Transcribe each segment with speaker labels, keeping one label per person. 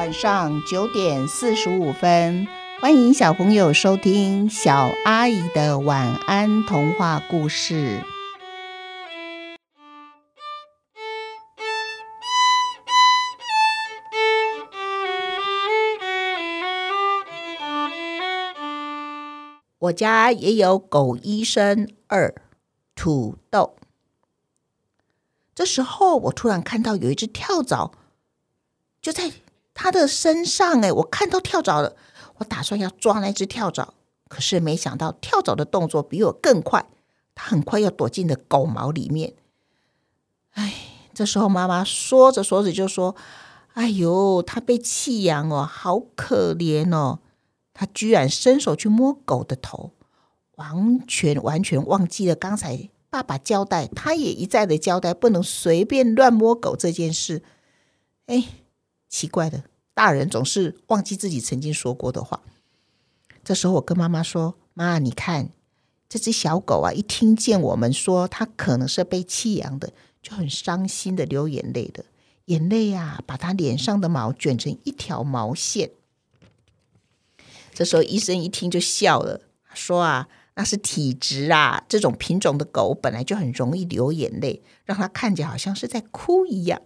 Speaker 1: 晚上九点四十五分，欢迎小朋友收听小阿姨的晚安童话故事。我家也有狗医生二土豆。这时候，我突然看到有一只跳蚤，就在他的身上。哎，我看到跳蚤了，我打算要抓那只跳蚤，可是没想到跳蚤的动作比我更快，它很快要躲进了狗毛里面。哎，这时候妈妈说着说着就说：“哎呦，它被弃养哦，好可怜哦。”他居然伸手去摸狗的头，完全完全忘记了刚才。爸爸交代，他也一再的交代，不能随便乱摸狗这件事。哎，奇怪的，大人总是忘记自己曾经说过的话。这时候，我跟妈妈说：“妈，你看这只小狗啊，一听见我们说它可能是被弃养的，就很伤心的流眼泪的，眼泪啊，把它脸上的毛卷成一条毛线。”这时候，医生一听就笑了，说啊。那是体质啊，这种品种的狗本来就很容易流眼泪，让它看起来好像是在哭一样。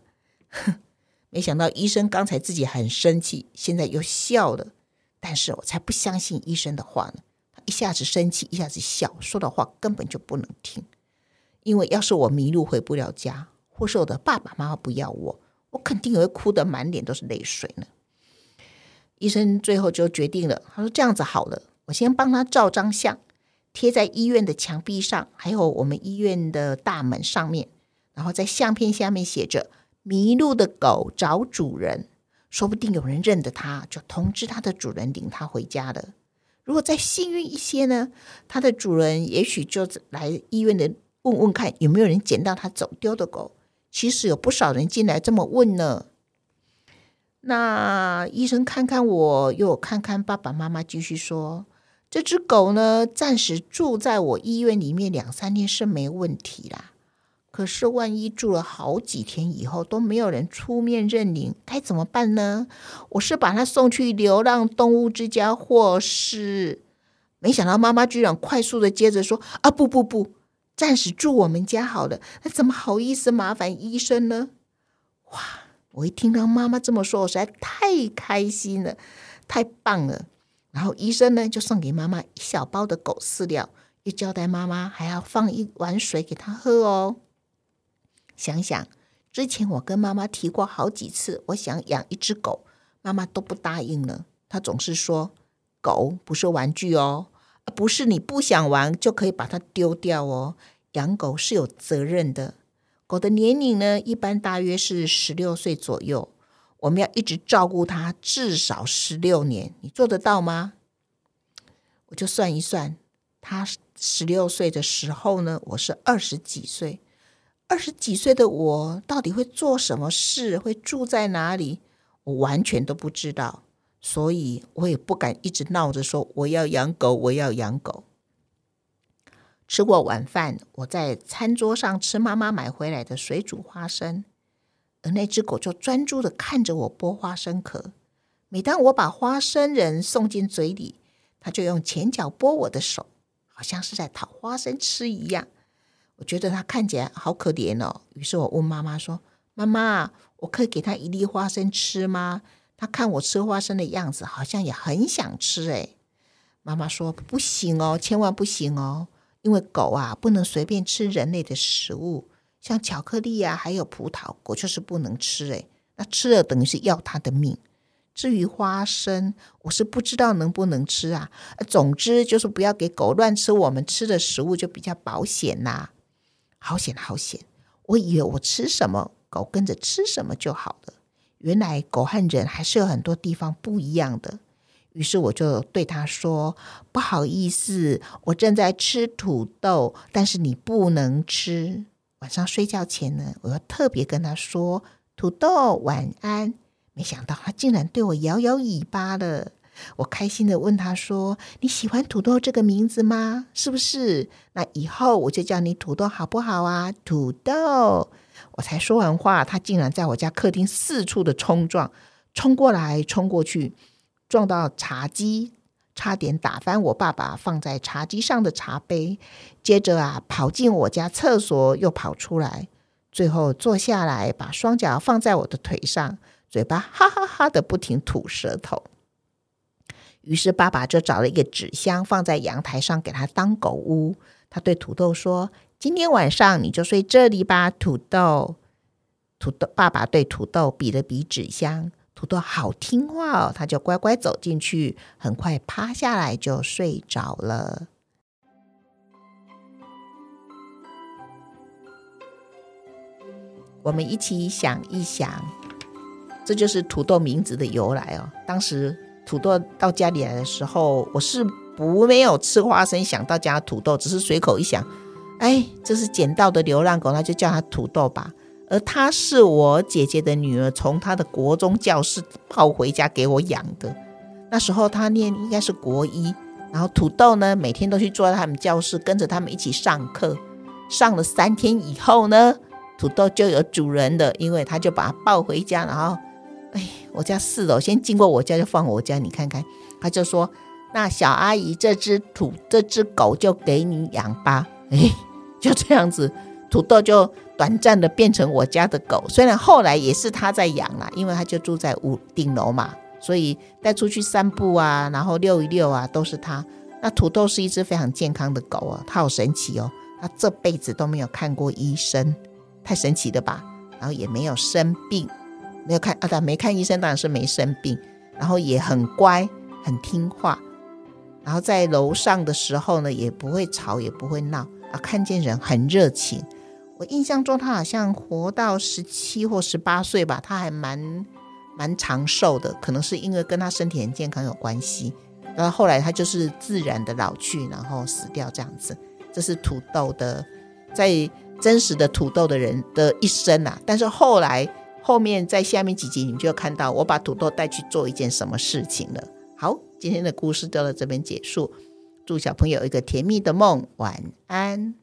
Speaker 1: 没想到医生刚才自己很生气，现在又笑了。但是我才不相信医生的话呢，他一下子生气，一下子笑，说的话根本就不能听。因为要是我迷路回不了家，或是我的爸爸妈妈不要我，我肯定也会哭得满脸都是泪水呢。医生最后就决定了，他说这样子好了，我先帮他照张相。贴在医院的墙壁上，还有我们医院的大门上面，然后在相片下面写着“迷路的狗找主人”，说不定有人认得它，就通知它的主人领它回家了。如果再幸运一些呢，它的主人也许就来医院的问问看有没有人捡到它走丢的狗。其实有不少人进来这么问呢。那医生看看我，又看看爸爸妈妈，继续说。这只狗呢，暂时住在我医院里面两三天是没问题啦。可是万一住了好几天以后都没有人出面认领，该怎么办呢？我是把它送去流浪动物之家，或是……没想到妈妈居然快速的接着说：“啊，不不不，暂时住我们家好了。那怎么好意思麻烦医生呢？”哇！我一听到妈妈这么说，我实在太开心了，太棒了。然后医生呢，就送给妈妈一小包的狗饲料，又交代妈妈还要放一碗水给她喝哦。想想之前我跟妈妈提过好几次，我想养一只狗，妈妈都不答应了。她总是说，狗不是玩具哦，不是你不想玩就可以把它丢掉哦。养狗是有责任的。狗的年龄呢，一般大约是十六岁左右。我们要一直照顾它，至少十六年，你做得到吗？我就算一算，他十六岁的时候呢，我是二十几岁，二十几岁的我到底会做什么事，会住在哪里，我完全都不知道，所以我也不敢一直闹着说我要养狗，我要养狗。吃过晚饭，我在餐桌上吃妈妈买回来的水煮花生。而那只狗就专注的看着我剥花生壳。每当我把花生仁送进嘴里，它就用前脚拨我的手，好像是在讨花生吃一样。我觉得它看起来好可怜哦。于是我问妈妈说：“妈妈，我可以给它一粒花生吃吗？”它看我吃花生的样子，好像也很想吃。诶。妈妈说：“不行哦，千万不行哦，因为狗啊不能随便吃人类的食物。”像巧克力啊，还有葡萄，狗就是不能吃诶，那吃了等于是要它的命。至于花生，我是不知道能不能吃啊。总之就是不要给狗乱吃我们吃的食物，就比较保险呐、好险好险！我以为我吃什么，狗跟着吃什么就好了。原来狗和人还是有很多地方不一样的。于是我就对他说：“不好意思，我正在吃土豆，但是你不能吃。”晚上睡觉前呢，我要特别跟他说：“土豆晚安。”没想到他竟然对我摇摇尾巴了。我开心的问他说：“你喜欢土豆这个名字吗？是不是？那以后我就叫你土豆好不好啊？”土豆。我才说完话，他竟然在我家客厅四处的冲撞，冲过来，冲过去，撞到茶几，差点打翻我爸爸放在茶几上的茶杯。接着啊，跑进我家厕所，又跑出来，最后坐下来，把双脚放在我的腿上，嘴巴哈哈哈哈的不停吐舌头。于是爸爸就找了一个纸箱放在阳台上，给他当狗屋。他对土豆说：“今天晚上你就睡这里吧，土豆。”土豆爸爸对土豆比了比纸箱，土豆好听话哦，他就乖乖走进去，很快趴下来就睡着了。我们一起想一想，这就是土豆名字的由来哦。当时。土豆到家里来的时候，我是不没有吃花生想到家土豆，只是随口一想，哎，这是捡到的流浪狗，那就叫它土豆吧。而它是我姐姐的女儿，从她的国中教室抱回家给我养的。那时候她念应该是国一，然后土豆呢，每天都去坐在他们教室，跟着他们一起上课。上了三天以后呢，土豆就有主人了，因为他就把它抱回家，然后。我家四楼，先经过我家就放我家，你看看，他就说：“那小阿姨，这只土这只狗就给你养吧。”哎，就这样子，土豆就短暂的变成我家的狗。虽然后来也是他在养啦，因为他就住在五顶楼嘛，所以带出去散步啊，然后遛一遛啊，都是他。那土豆是一只非常健康的狗啊，它好神奇哦，它这辈子都没有看过医生，太神奇了吧？然后也没有生病。没有看啊，他没看医生，当然是没生病，然后也很乖，很听话，然后在楼上的时候呢，也不会吵，也不会闹啊，看见人很热情。我印象中他好像活到十七或十八岁吧，他还蛮蛮长寿的，可能是因为跟他身体很健康有关系。然后后来他就是自然的老去，然后死掉这样子。这是土豆的，在真实的土豆的人的一生啊，但是后来。后面在下面几集，你们就要看到我把土豆带去做一件什么事情了。好，今天的故事就到这边结束。祝小朋友一个甜蜜的梦，晚安。